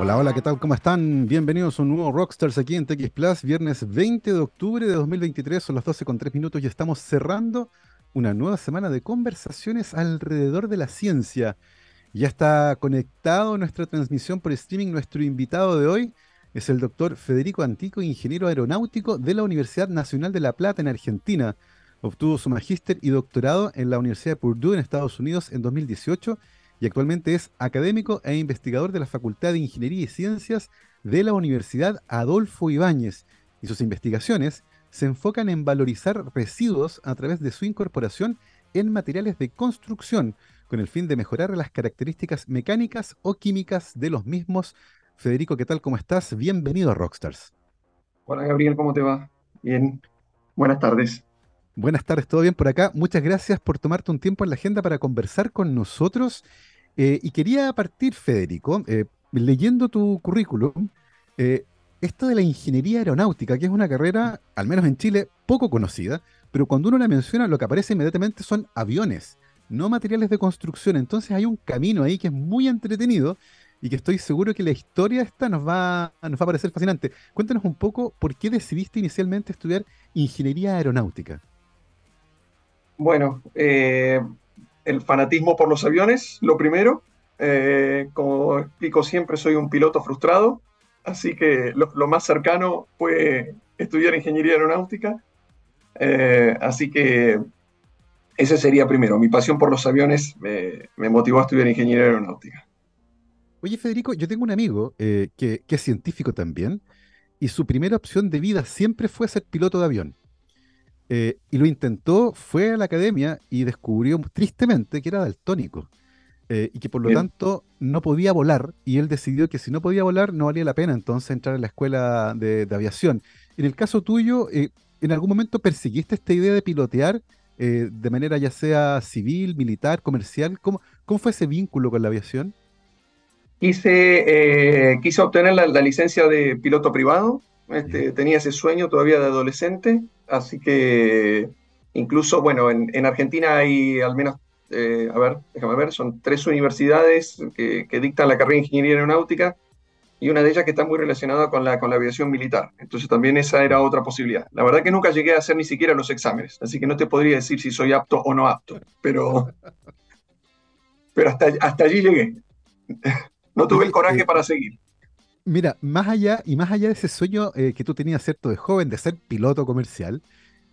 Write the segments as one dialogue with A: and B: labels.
A: Hola, hola, ¿qué tal? ¿Cómo están? Bienvenidos a un nuevo Rockstars aquí en TX Plus, viernes 20 de octubre de 2023, son las 12 con 3 minutos y estamos cerrando una nueva semana de conversaciones alrededor de la ciencia. Ya está conectado nuestra transmisión por streaming nuestro invitado de hoy, es el doctor Federico Antico, ingeniero aeronáutico de la Universidad Nacional de La Plata en Argentina. Obtuvo su magíster y doctorado en la Universidad de Purdue en Estados Unidos en 2018 y actualmente es académico e investigador de la Facultad de Ingeniería y Ciencias de la Universidad Adolfo Ibáñez, y sus investigaciones se enfocan en valorizar residuos a través de su incorporación en materiales de construcción, con el fin de mejorar las características mecánicas o químicas de los mismos. Federico, ¿qué tal? ¿Cómo estás? Bienvenido a Rockstars.
B: Hola Gabriel, ¿cómo te va? Bien, buenas tardes.
A: Buenas tardes, ¿todo bien por acá? Muchas gracias por tomarte un tiempo en la agenda para conversar con nosotros. Eh, y quería partir, Federico, eh, leyendo tu currículum, eh, esto de la ingeniería aeronáutica, que es una carrera, al menos en Chile, poco conocida, pero cuando uno la menciona, lo que aparece inmediatamente son aviones, no materiales de construcción. Entonces hay un camino ahí que es muy entretenido y que estoy seguro que la historia esta nos va, nos va a parecer fascinante. Cuéntanos un poco por qué decidiste inicialmente estudiar ingeniería aeronáutica.
B: Bueno, eh, el fanatismo por los aviones, lo primero. Eh, como explico siempre, soy un piloto frustrado, así que lo, más cercano fue estudiar ingeniería aeronáutica. Eh, así que ese sería primero. Mi pasión por los aviones me, motivó a estudiar ingeniería aeronáutica.
A: Oye, Federico, yo tengo un amigo que, que es científico también, y su primera opción de vida siempre fue ser piloto de avión. Eh, y lo intentó, fue a la academia y descubrió tristemente que era daltónico. Eh, y que por lo tanto no podía volar, y él decidió que si no podía volar no valía la pena entonces entrar a la escuela de, aviación. En el caso tuyo, eh, ¿en algún momento persiguiste esta idea de pilotear de manera ya sea civil, militar, comercial? ¿Cómo, cómo fue ese vínculo con la aviación?
B: Quise, quise obtener la, licencia de piloto privado, este, tenía ese sueño todavía de adolescente, Así que incluso, bueno, en, Argentina hay al menos, eh, a ver, déjame ver, son tres universidades que, dictan la carrera de ingeniería aeronáutica y una de ellas que está muy relacionada con la, con la aviación militar. Entonces también esa era otra posibilidad. La verdad que nunca llegué a hacer ni siquiera los exámenes, así que no te podría decir si soy apto o no apto, pero, pero hasta, hasta allí llegué. No tuve el coraje para seguir.
A: Mira, más allá y más allá de ese sueño eh, que tú tenías, ¿cierto?, de joven, de ser piloto comercial,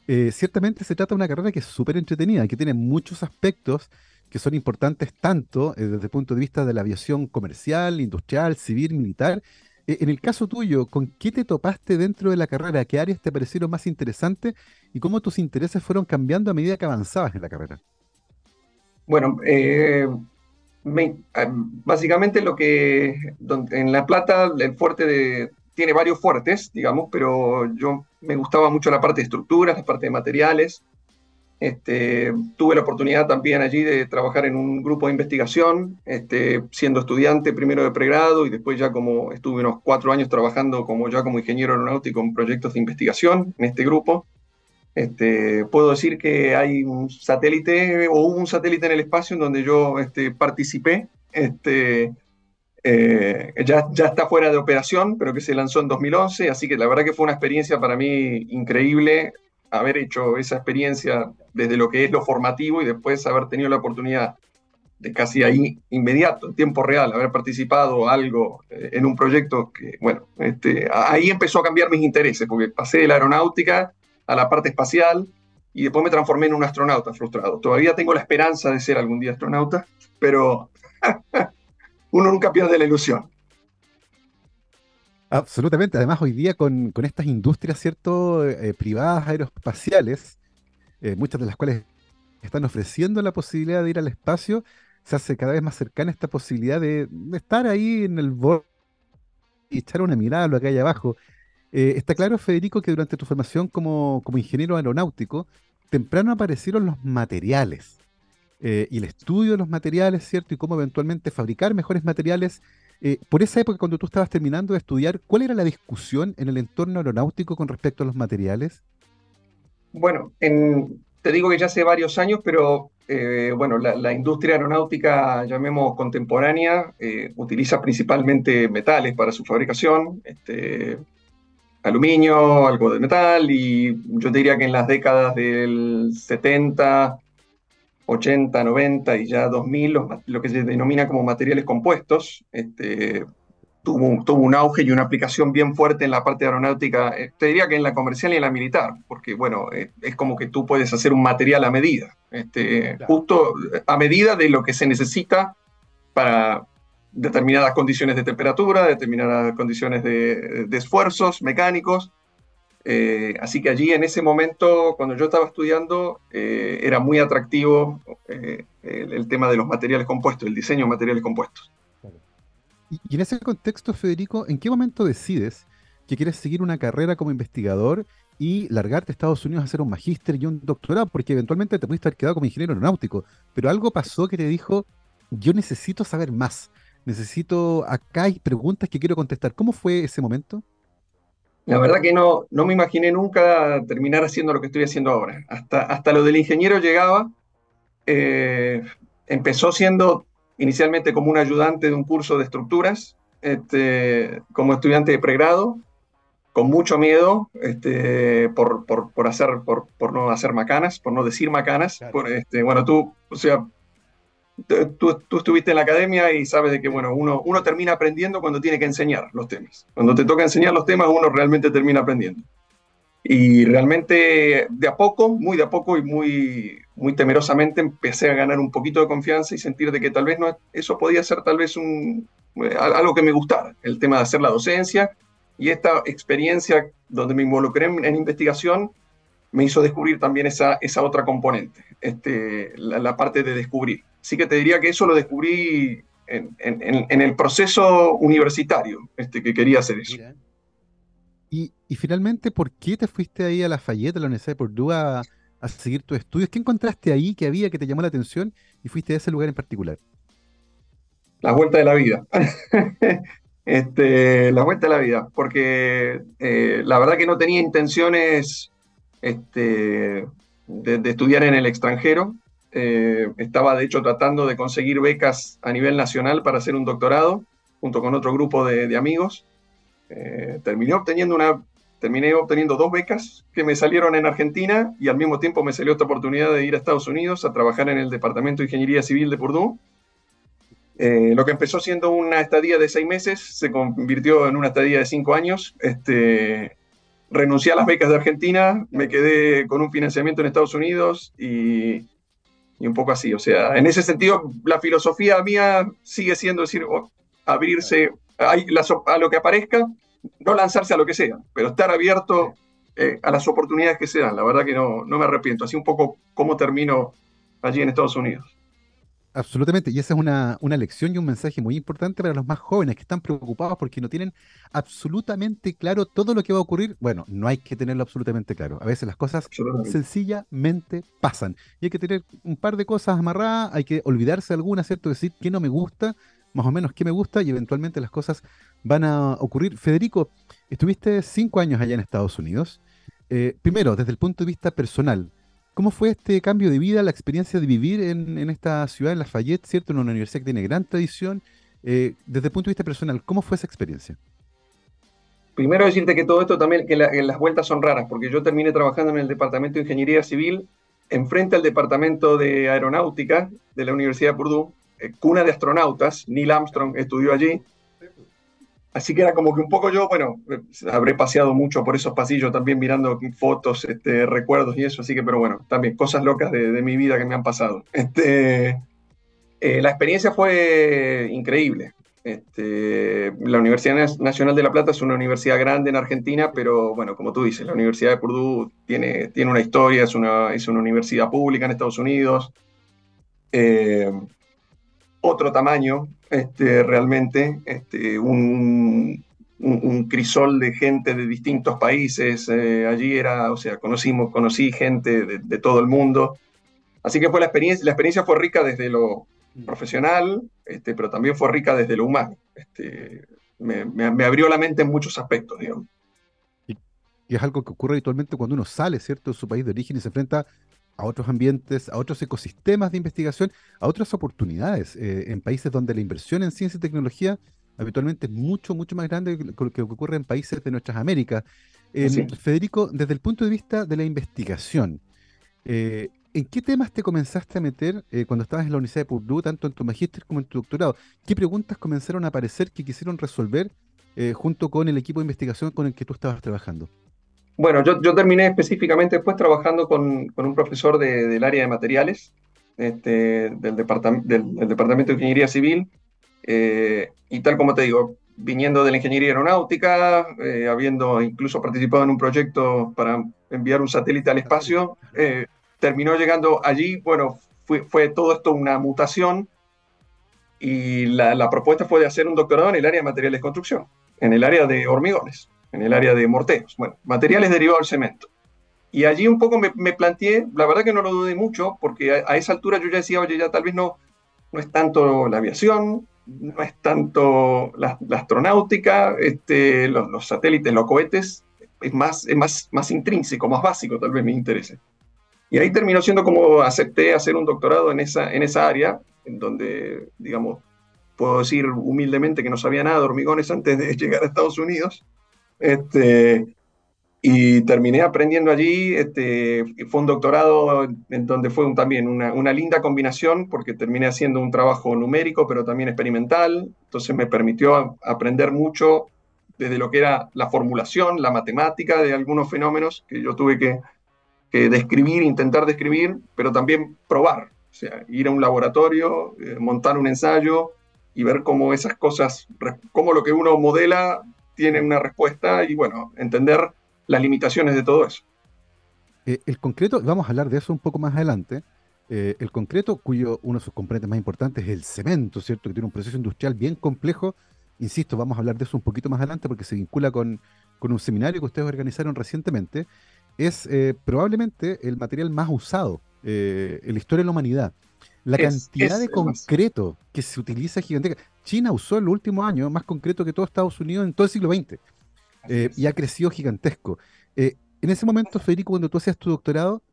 A: eh, ciertamente se trata de una carrera que es súper entretenida, que tiene muchos aspectos que son importantes tanto eh, desde el punto de vista de la aviación comercial, industrial, civil, militar. en el caso tuyo, ¿con qué te topaste dentro de la carrera? ¿Qué áreas te parecieron más interesantes y cómo tus intereses fueron cambiando a medida que avanzabas en la carrera?
B: Bueno, Ah, básicamente lo que en La Plata el fuerte de, tiene varios fuertes, digamos, pero yo me gustaba mucho la parte de estructuras, la parte de materiales. Este, tuve la oportunidad también allí de trabajar en un grupo de investigación, este, siendo estudiante primero de pregrado y después ya como estuve unos cuatro años trabajando como ya como ingeniero aeronáutico en proyectos de investigación en este grupo. Este, puedo decir que hay un satélite o un satélite en el espacio en donde yo este, participé. Este, eh, ya, ya está fuera de operación, pero que se lanzó en 2011, así que la verdad que fue una experiencia para mí increíble haber hecho esa experiencia desde lo que es lo formativo y después haber tenido la oportunidad de casi ahí inmediato, en tiempo real, haber participado algo eh, en un proyecto que, bueno, este, ahí empezó a cambiar mis intereses, porque pasé de la aeronáutica a la parte espacial y después me transformé en un astronauta frustrado. Todavía tengo la esperanza de ser algún día astronauta, pero uno nunca pierde la ilusión.
A: Absolutamente. Además, hoy día con, estas industrias, ¿cierto?, eh, privadas aeroespaciales, eh, muchas de las cuales están ofreciendo la posibilidad de ir al espacio, se hace cada vez más cercana esta posibilidad de, de estar ahí en el borde y echar una mirada a lo que hay abajo. Eh, está claro, Federico, que durante tu formación como, ingeniero aeronáutico, temprano aparecieron los materiales eh, y el estudio de los materiales, ¿cierto? Y cómo eventualmente fabricar mejores materiales. Eh, por esa época, cuando tú estabas terminando de estudiar, ¿cuál era la discusión en el entorno aeronáutico con respecto a los materiales?
B: Bueno, te digo que ya hace varios años, pero bueno, la, industria aeronáutica, llamemos contemporánea, utiliza principalmente metales para su fabricación, este, aluminio, algo de metal, y yo diría que en las décadas del 70, 80, 90 y ya 2000, lo que se denomina como materiales compuestos, este, tuvo, un auge y una aplicación bien fuerte en la parte aeronáutica, eh, te diría que en la comercial y en la militar, porque bueno, eh, es como que tú puedes hacer un material a medida, este, justo a medida de lo que se necesita para determinadas condiciones de temperatura, determinadas condiciones de, esfuerzos mecánicos. Eh, así que allí en ese momento, cuando yo estaba estudiando, era muy atractivo el tema de los materiales compuestos, el diseño de materiales compuestos.
A: Y, en ese contexto, Federico, ¿en qué momento decides que quieres seguir una carrera como investigador y largarte a Estados Unidos a hacer un magíster y un doctorado? Porque eventualmente te pudiste haber quedado como ingeniero aeronáutico, pero algo pasó que te dijo, yo necesito saber más, necesito, acá hay preguntas que quiero contestar. ¿Cómo fue ese momento?
B: La verdad que no, no me imaginé nunca terminar haciendo lo que estoy haciendo ahora. Hasta, hasta lo del ingeniero llegaba. Eh, empezó siendo inicialmente como un ayudante de un curso de estructuras, este, como estudiante de pregrado, con mucho miedo este, por, por, hacer, por, por, no hacer macanas, por no decir macanas. Por, este, bueno, tú, o sea, tú, tú, estuviste en la academia y sabes de que bueno, uno, uno termina aprendiendo cuando tiene que enseñar los temas. Cuando te toca enseñar los temas, uno realmente termina aprendiendo. Y realmente de a poco, muy de a poco y muy, muy temerosamente empecé a ganar un poquito de confianza y sentir de que tal vez no, eso podía ser tal vez un, eh, algo que me gustara, el tema de hacer la docencia y esta experiencia donde me involucré en, investigación me hizo descubrir también esa, esa otra componente, este, la, parte de descubrir. Así que te diría que eso lo descubrí en, en, en el proceso universitario, este, que quería hacer eso.
A: Y, finalmente, ¿por qué te fuiste ahí a la Fayette, a la Universidad de Purdue, a, seguir tus estudios? ¿Qué encontraste ahí que había que te llamó la atención y fuiste a ese lugar en particular?
B: La vuelta de la vida. este, la vuelta de la vida, porque eh, la verdad que no tenía intenciones este, de, estudiar en el extranjero. Eh, estaba de hecho tratando de conseguir becas a nivel nacional para hacer un doctorado junto con otro grupo de amigos. Eh, terminé, obteniendo una, terminé obteniendo dos becas que me salieron en Argentina y al mismo tiempo me salió esta oportunidad de ir a Estados Unidos a trabajar en el Departamento de Ingeniería Civil de Purdue. Eh, lo que empezó siendo una estadía de seis meses se convirtió en una estadía de cinco años. Este, renuncié a las becas de Argentina, me quedé con un financiamiento en Estados Unidos y, y un poco así. O sea, en ese sentido, la filosofía mía sigue siendo decir, oh, abrirse a lo que aparezca, no lanzarse a lo que sea, pero estar abierto eh, a las oportunidades que se dan. La verdad que no, no me arrepiento. Así un poco cómo termino allí en Estados Unidos.
A: Absolutamente, y esa es una, una, lección y un mensaje muy importante para los más jóvenes que están preocupados porque no tienen absolutamente claro todo lo que va a ocurrir. Bueno, no hay que tenerlo absolutamente claro. A veces las cosas sencillamente pasan y hay que tener un par de cosas amarradas, hay que olvidarse de alguna, ¿cierto? Decir que no me gusta más o menos qué me gusta y eventualmente las cosas van a ocurrir. Federico, estuviste cinco años allá en Estados Unidos. Eh, primero, desde el punto de vista personal, ¿cómo fue este cambio de vida, la experiencia de vivir en, esta ciudad, en Lafayette, ¿cierto? En una universidad que tiene gran tradición. Eh, desde el punto de vista personal, ¿cómo fue esa experiencia?
B: Primero decirte que todo esto también, que, las vueltas son raras, porque yo terminé trabajando en el Departamento de Ingeniería Civil, enfrente al Departamento de Aeronáutica de la Universidad de Purdue, eh, cuna de astronautas, Neil Armstrong estudió allí. Así que era como que un poco yo, bueno, eh, habré paseado mucho por esos pasillos también mirando fotos, este, recuerdos y eso, así que, pero bueno, también cosas locas de, mi vida que me han pasado. Este, eh, la experiencia fue increíble. Este, la Universidad Nacional de La Plata es una universidad grande en Argentina, pero bueno, como tú dices, la Universidad de Purdue tiene, tiene una historia, es una, es una universidad pública en Estados Unidos otro tamaño, este, realmente, este, un, crisol de gente de distintos países. Eh, allí era, o sea, conocimos, conocí gente de, todo el mundo. Así que fue la experiencia, la experiencia fue rica desde lo profesional, este, pero también fue rica desde lo humano. Este, me, abrió la mente en muchos aspectos, digamos.
A: Y, es algo que ocurre habitualmente cuando uno sale, ¿cierto?, de su país de origen y se enfrenta a otros ambientes, a otros ecosistemas de investigación, a otras oportunidades eh, en países donde la inversión en ciencia y tecnología habitualmente es mucho, mucho más grande que lo que ocurre en países de nuestras Américas. Federico, desde el punto de vista de la investigación, eh, ¿en qué temas te comenzaste a meter eh, cuando estabas en la Universidad de Purdue, tanto en tu magíster como en tu doctorado? ¿Qué preguntas comenzaron a aparecer que quisieron resolver junto con el equipo de investigación con el que tú estabas trabajando?
B: Bueno, yo, terminé específicamente después trabajando con, un profesor del área de materiales este, del, del, Departamento de Ingeniería Civil. y tal como te digo, viniendo de la ingeniería aeronáutica, eh, habiendo incluso participado en un proyecto para enviar un satélite al espacio, eh, terminó llegando allí, bueno, fue, fue, todo esto una mutación y la, la, propuesta fue de hacer un doctorado en el área de materiales de construcción, en el área de hormigones, en el área de morteros, bueno, materiales derivados del cemento. Y allí un poco me, me, planteé, la verdad que no lo dudé mucho, porque a, a, esa altura yo ya decía, oye, ya tal vez no, no es tanto la aviación, no es tanto la, astronáutica, este, los, satélites, los cohetes, es más, es más, más intrínseco, más básico, tal vez me interese. Y ahí terminó siendo como acepté hacer un doctorado en esa, en esa área, en donde, digamos, puedo decir humildemente que no sabía nada de hormigones antes de llegar a Estados Unidos. Este, y terminé aprendiendo allí, este, fue un doctorado en donde fue también una, linda combinación, porque terminé haciendo un trabajo numérico, pero también experimental, entonces me permitió aprender mucho desde lo que era la formulación, la matemática de algunos fenómenos que yo tuve que, que describir, intentar describir, pero también probar, o sea, ir a un laboratorio, eh, montar un ensayo y ver cómo esas cosas, cómo lo que uno modela tiene una respuesta y bueno, entender las limitaciones de todo eso.
A: Eh, el concreto, vamos a hablar de eso un poco más adelante, eh, el concreto, cuyo uno de sus componentes más importantes es el cemento, ¿cierto? Que tiene un proceso industrial bien complejo. Insisto, vamos a hablar de eso un poquito más adelante porque se vincula con, con un seminario que ustedes organizaron recientemente. Es eh, probablemente el material más usado en la historia de la humanidad. La cantidad de concreto que se utiliza es gigantesca. China usó en los últimos años más concreto que todo Estados Unidos en todo el siglo XX. Eh, y ha crecido gigantesco. Eh, en ese momento, Federico, cuando tú hacías tu doctorado,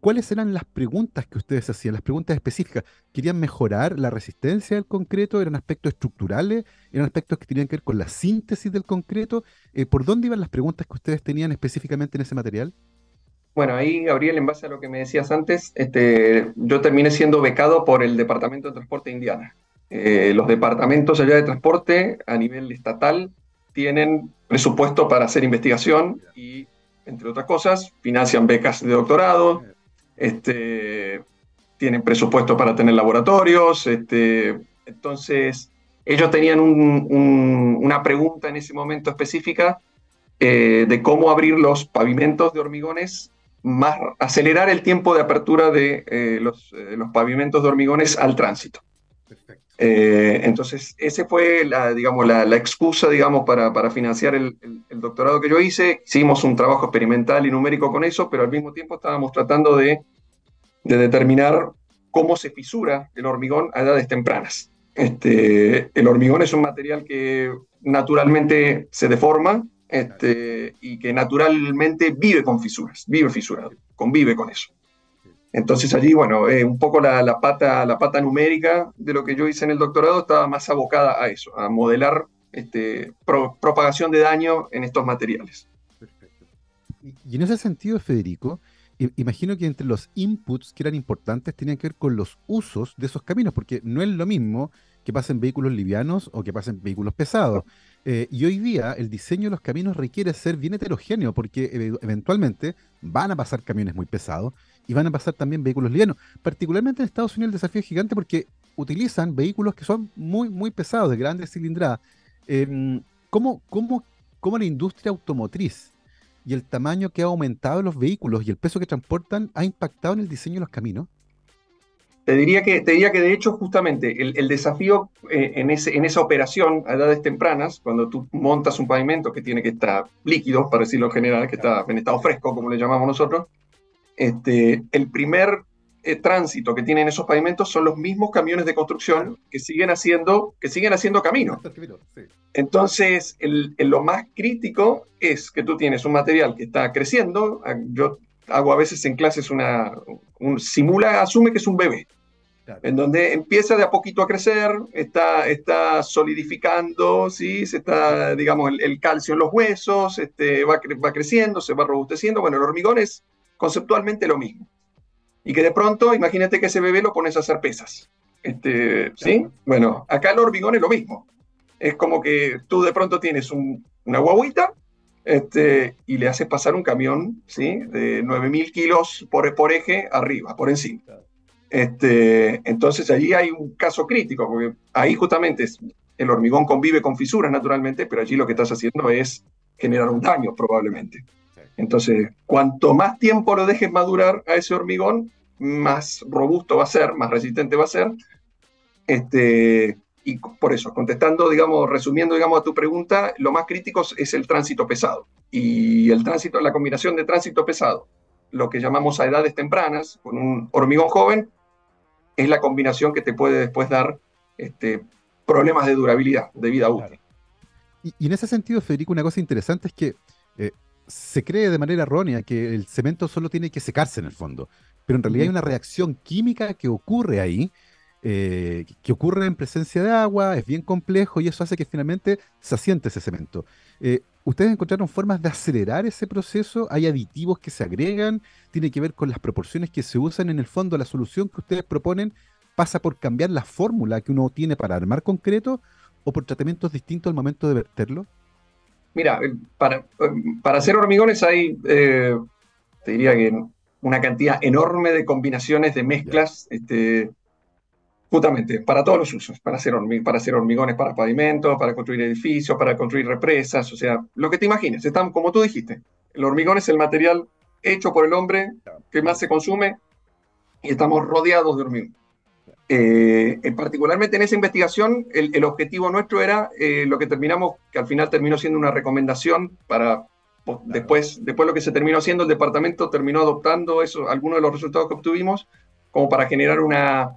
A: ¿cuáles eran las preguntas que ustedes hacían? Las preguntas específicas. ¿Querían mejorar la resistencia del concreto? ¿Eran aspectos estructurales? ¿Eran aspectos que tenían que ver con la síntesis del concreto? Eh, ¿Por dónde iban las preguntas que ustedes tenían específicamente en ese material?
B: Bueno, ahí, Gabriel, en base a lo que me decías antes, este, yo terminé siendo becado por el Departamento de Transporte Indiana. los departamentos allá de transporte a nivel estatal tienen presupuesto para hacer investigación y, entre otras cosas, financian becas de doctorado, este, tienen presupuesto para tener laboratorios. Este, entonces, ellos tenían una pregunta en ese momento específica eh, de cómo abrir los pavimentos de hormigones, más acelerar el tiempo de apertura de eh, los, eh, los pavimentos de hormigones al tránsito. Eh, entonces, esa fue la, digamos, la, excusa digamos, para, para financiar el, doctorado que yo hice. Hicimos un trabajo experimental y numérico con eso, pero al mismo tiempo estábamos tratando de, de determinar cómo se fisura el hormigón a edades tempranas. Este, el hormigón es un material que naturalmente se deforma este, y que naturalmente vive con fisuras, vive fisurado, convive con eso. Entonces allí, bueno, eh, un poco la, pata, la pata numérica de lo que yo hice en el doctorado estaba más abocada a eso, a modelar este, propagación de daño en estos materiales.
A: Perfecto. Y, en ese sentido, Federico, imagino que entre los inputs que eran importantes tenían que ver con los usos de esos caminos, porque no es lo mismo que pasen vehículos livianos o que pasen vehículos pesados. Eh, y hoy día el diseño de los caminos requiere ser bien heterogéneo, porque eventualmente van a pasar camiones muy pesados y van a pasar también vehículos livianos. Particularmente en Estados Unidos el desafío es gigante porque utilizan vehículos que son muy, muy pesados, de grandes cilindradas. Eh, ¿cómo, cómo, cómo la industria automotriz y el tamaño que ha aumentado los vehículos y el peso que transportan ha impactado en el diseño de los caminos?
B: Te diría que, te diría que de hecho justamente el, desafío eh, en, ese, en esa operación a edades tempranas, cuando tú montas un pavimento que tiene que estar líquido, para decirlo en general, que está en estado fresco, como le llamamos nosotros, este, el primer eh, tránsito que tienen esos pavimentos son los mismos camiones de construcción que siguen haciendo, que siguen haciendo camino. Entonces, lo más crítico es que tú tienes un material que está creciendo. Yo hago a veces en clases una, un, simula, asume que es un bebé, en donde empieza de a poquito a crecer, está, está solidificando, ¿sí? se está, digamos, el, calcio en los huesos, este, va, va creciendo, se va robusteciendo. Bueno, el hormigón es conceptualmente lo mismo. Y que de pronto, imagínate que ese bebé lo pones a hacer pesas. Este, ¿Sí? Bueno, acá el hormigón es lo mismo. Es como que tú de pronto tienes una guaguita este, y le haces pasar un camión ¿sí? de 9.000 kilos por, por eje arriba, por encima. Este, entonces allí hay un caso crítico, porque ahí justamente el hormigón convive con fisuras naturalmente, pero allí lo que estás haciendo es generar un daño probablemente. Entonces, cuanto más tiempo lo dejes madurar a ese hormigón, más robusto va a ser, más resistente va a ser. Este, y por eso, contestando, digamos, resumiendo, digamos, a tu pregunta, lo más crítico es el tránsito pesado. Y el tránsito, la combinación de tránsito pesado, lo que llamamos a edades tempranas, con un hormigón joven, es la combinación que te puede después dar este, problemas de durabilidad, de vida útil.
A: Y, en ese sentido, Federico, una cosa interesante es que eh, se cree de manera errónea que el cemento solo tiene que secarse en el fondo, pero en realidad hay una reacción química que ocurre ahí, eh, que ocurre en presencia de agua, es bien complejo y eso hace que finalmente se asiente ese cemento. Eh, ¿Ustedes encontraron formas de acelerar ese proceso? ¿Hay aditivos que se agregan? ¿Tiene que ver con las proporciones que se usan en el fondo? ¿La solución que ustedes proponen pasa por cambiar la fórmula que uno tiene para armar concreto o por tratamientos distintos al momento de verterlo?
B: Mira, eh, para, para hacer hormigones hay, eh, te diría que una cantidad enorme de combinaciones de mezclas este, Justamente, para todos los usos, para hacer, para hacer hormigones para pavimentos, para construir edificios, para construir represas, o sea, lo que te imagines. Están, como tú dijiste, el hormigón es el material hecho por el hombre que más se consume y estamos rodeados de hormigón. Eh, particularmente en esa investigación, el, objetivo nuestro era eh, lo que terminamos, que al final terminó siendo una recomendación para después, después lo que se terminó haciendo, el departamento terminó adoptando eso, algunos de los resultados que obtuvimos, como para generar una,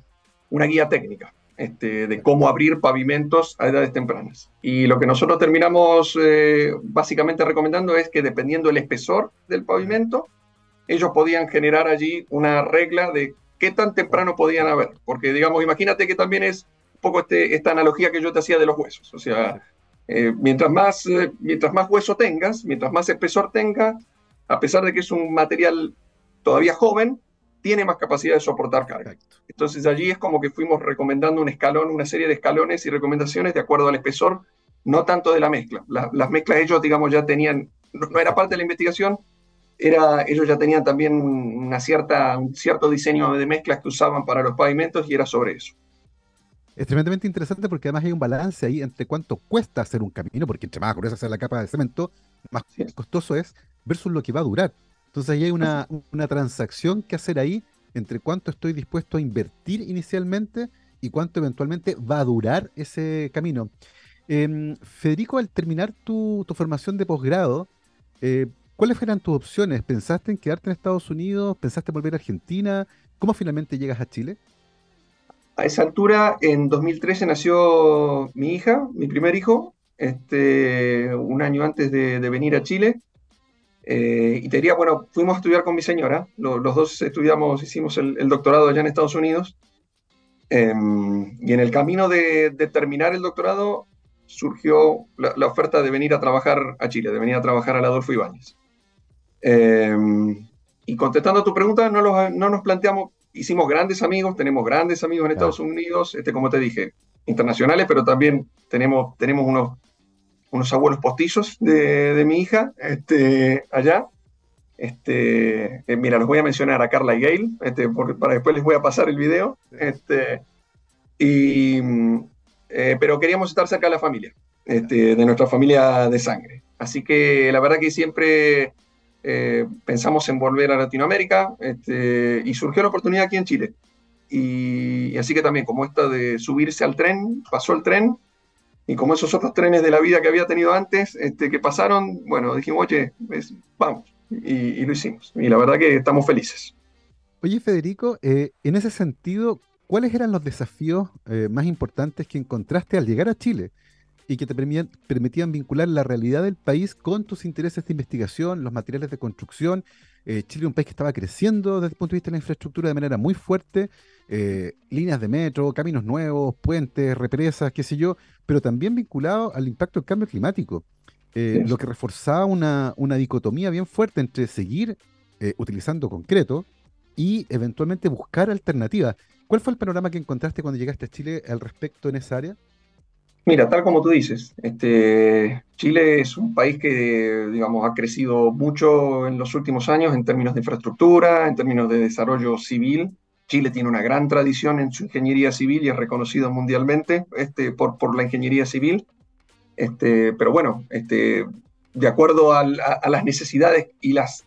B: una guía técnica este, de cómo abrir pavimentos a edades tempranas. Y lo que nosotros terminamos eh, básicamente recomendando es que dependiendo del espesor del pavimento, ellos podían generar allí una regla de qué tan temprano podían haber. Porque, digamos, imagínate que también es un poco este, esta analogía que yo te hacía de los huesos. O sea, eh, mientras, más, eh, mientras más hueso tengas, mientras más espesor tenga, a pesar de que es un material todavía joven, tiene más capacidad de soportar carga. Entonces allí es como que fuimos recomendando un escalón, una serie de escalones y recomendaciones de acuerdo al espesor, no tanto de la mezcla. las mezclas ellos, digamos, ya tenían, no, era parte de la investigación, era, ellos ya tenían también una cierta, un cierto diseño de mezclas que usaban para los pavimentos y era sobre eso.
A: Es tremendamente interesante porque además hay un balance ahí entre cuánto cuesta hacer un camino, porque entre más gruesa sea la capa de cemento, más costoso es, versus lo que va a durar. Entonces ahí hay una, transacción que hacer ahí entre cuánto estoy dispuesto a invertir inicialmente y cuánto eventualmente va a durar ese camino. Em, Federico, al terminar tu, formación de posgrado, eh, ¿cuáles fueron tus opciones? ¿Pensaste en quedarte en Estados Unidos? ¿Pensaste en volver a Argentina? ¿Cómo finalmente llegas a Chile?
B: A esa altura, en 2013 nació mi hija, mi primer hijo, este, un año antes de venir a Chile. Eh, y te diría, bueno, fuimos a estudiar con mi señora, los dos estudiamos, hicimos el, doctorado allá en Estados Unidos, em, y en el camino de, terminar el doctorado surgió la, oferta de venir a trabajar a Chile, de venir a trabajar al Adolfo Ibáñez. Em, y contestando a tu pregunta, no, no, nos planteamos, hicimos grandes amigos, tenemos grandes amigos en Estados Unidos, este, como te dije, internacionales, pero también tenemos, tenemos unos unos abuelos postizos de, mi hija este, allá. Este, eh, mira, los voy a mencionar a Carla y Gail, este, porque para después les voy a pasar el video. Este, y, eh, pero queríamos estar cerca de la familia, este, de nuestra familia de sangre. Así que la verdad que siempre eh, pensamos en volver a Latinoamérica este, y surgió la oportunidad aquí en Chile. Y, y, así que también, como esta de subirse al tren, pasó el tren y como esos otros trenes de la vida que había tenido antes, este, que pasaron, bueno, dijimos, oye, vamos, y, lo hicimos. Y la verdad que estamos felices.
A: Oye, Federico, eh, en ese sentido, ¿cuáles eran los desafíos eh, más importantes que encontraste al llegar a Chile y que te permitían, vincular la realidad del país con tus intereses de investigación, los materiales de construcción Eh, Chile es un país que estaba creciendo desde el punto de vista de la infraestructura de manera muy fuerte, eh, líneas de metro, caminos nuevos, puentes, represas, qué sé yo, pero también vinculado al impacto del cambio climático, eh, lo que reforzaba una, una, dicotomía bien fuerte entre seguir utilizando concreto y eventualmente buscar alternativas. ¿Cuál fue el panorama que encontraste cuando llegaste a Chile al respecto en esa área?
B: Mira, tal como tú dices, este, Chile es un país que, digamos, ha crecido mucho en los últimos años en términos de infraestructura, en términos de desarrollo civil. Chile tiene una gran tradición en su ingeniería civil y es reconocido mundialmente este, por, por la ingeniería civil. Este, pero bueno, de acuerdo a, las necesidades y, las,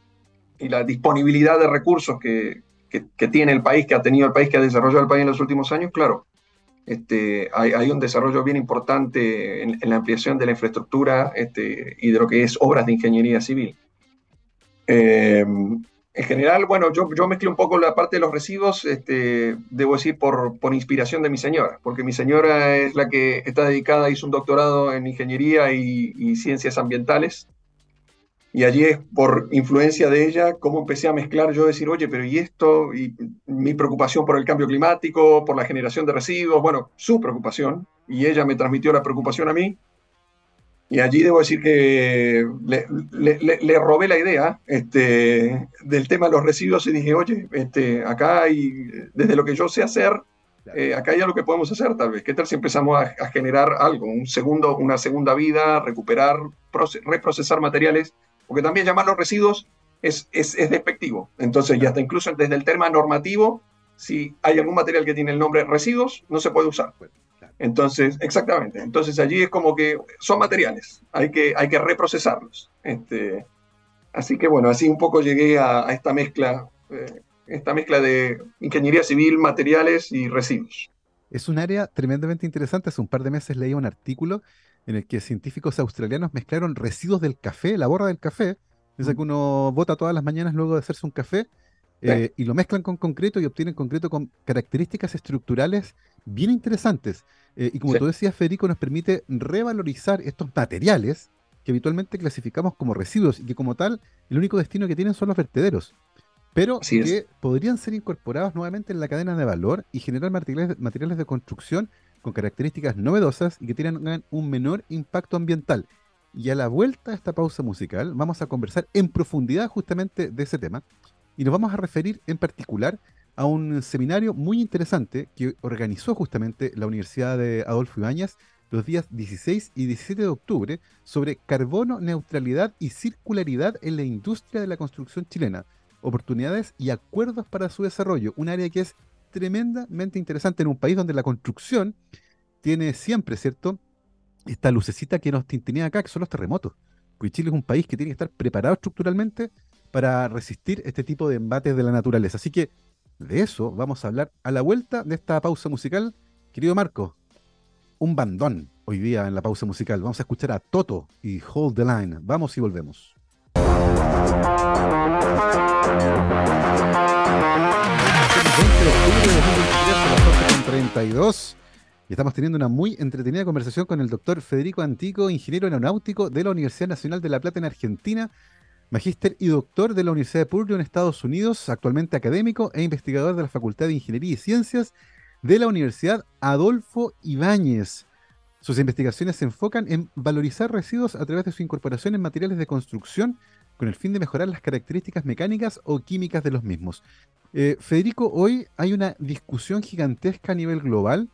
B: y la disponibilidad de recursos que, que, tiene el país, que ha tenido el país, que ha desarrollado el país en los últimos años, claro, este, hay, un desarrollo bien importante en, la ampliación de la infraestructura este, y de lo que es obras de ingeniería civil. Em, en general, bueno, yo, yo mezclé un poco la parte de los residuos, este, debo decir, por, por, inspiración de mi señora, porque mi señora es la que está dedicada, hizo un doctorado en ingeniería y, y ciencias ambientales, y allí es por influencia de ella cómo empecé a mezclar yo decir, oye, pero ¿y esto? Y mi preocupación por el cambio climático, por la generación de residuos, bueno, su preocupación, y ella me transmitió la preocupación a mí. Y allí debo decir que le, le, robé la idea este, del tema de los residuos y dije, oye, este, acá hay, desde lo que yo sé hacer, eh, acá hay algo que podemos hacer tal vez. ¿Qué tal si empezamos a, a generar algo, un segundo, una segunda vida, recuperar, reprocesar materiales porque también llamarlos residuos es, es, despectivo. Entonces, ya está incluso desde el tema normativo, si hay algún material que tiene el nombre residuos, no se puede usar. Entonces, exactamente. Entonces allí es como que son materiales, hay que, hay que reprocesarlos. Este, así que bueno, así un poco llegué a, esta mezcla, eh, esta mezcla de ingeniería civil, materiales y residuos.
A: Es un área tremendamente interesante. Hace un par de meses leí un artículo en el que científicos australianos mezclaron residuos del café, la borra del café, esa que uno bota todas las mañanas luego de hacerse un café, eh, y lo mezclan con concreto y obtienen concreto con características estructurales bien interesantes. Eh, y como tú decías, Federico, nos permite revalorizar estos materiales que habitualmente clasificamos como residuos y que como tal el único destino que tienen son los vertederos, pero que podrían ser incorporados nuevamente en la cadena de valor y generar materiales, materiales de construcción con características novedosas y que tienen un menor impacto ambiental. Y a la vuelta de esta pausa musical vamos a conversar en profundidad justamente de ese tema y nos vamos a referir en particular a un seminario muy interesante que organizó justamente la Universidad de Adolfo Ibáñez los días 16 y 17 de octubre sobre carbono, neutralidad y circularidad en la industria de la construcción chilena, oportunidades y acuerdos para su desarrollo, un área que es tremendamente interesante en un país donde la construcción tiene siempre, ¿cierto? Esta lucecita que nos tintinea acá, que son los terremotos. Porque Chile es un país que tiene que estar preparado estructuralmente para resistir este tipo de embates de la naturaleza. Así que de eso vamos a hablar a la vuelta de esta pausa musical. Querido Marco, un bandón hoy día en la pausa musical. Vamos a escuchar a Toto y Hold the Line. Vamos y volvemos. Y estamos teniendo una muy entretenida conversación con el doctor Federico Antico, ingeniero aeronáutico de la Universidad Nacional de La Plata en Argentina, magíster y doctor de la Universidad de Purdue en Estados Unidos, actualmente académico e investigador de la Facultad de Ingeniería y Ciencias de la Universidad Adolfo Ibáñez. Sus investigaciones se enfocan en valorizar residuos a través de su incorporación en materiales de construcción con el fin de mejorar las características mecánicas o químicas de los mismos. Eh, Federico, hoy hay una discusión gigantesca a nivel global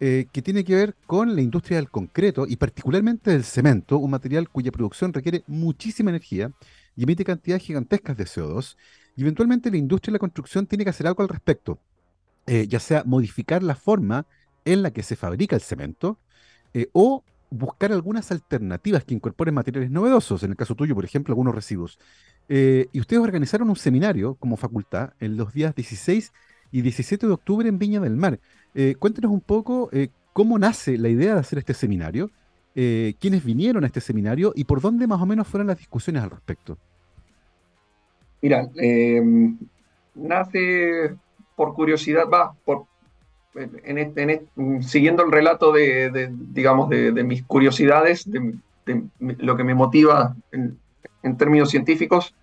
A: eh, que tiene que ver con la industria del concreto y particularmente del cemento, un material cuya producción requiere muchísima energía y emite cantidades gigantescas de CO2. Y eventualmente la industria de la construcción tiene que hacer algo al respecto, eh, ya sea modificar la forma en la que se fabrica el cemento o buscar algunas alternativas que incorporen materiales novedosos, en el caso tuyo, por ejemplo, algunos residuos. Eh, y ustedes organizaron un seminario como facultad en los días 16 y 17 de octubre en Viña del Mar. Eh, cuéntenos un poco eh, cómo nace la idea de hacer este seminario, quiénes vinieron a este seminario y por dónde más o menos fueron las discusiones al respecto.
B: Mira, em, nace por curiosidad, va, por, en este, siguiendo el relato de, digamos, de, mis curiosidades, de, lo que me motiva en, en términos científicos,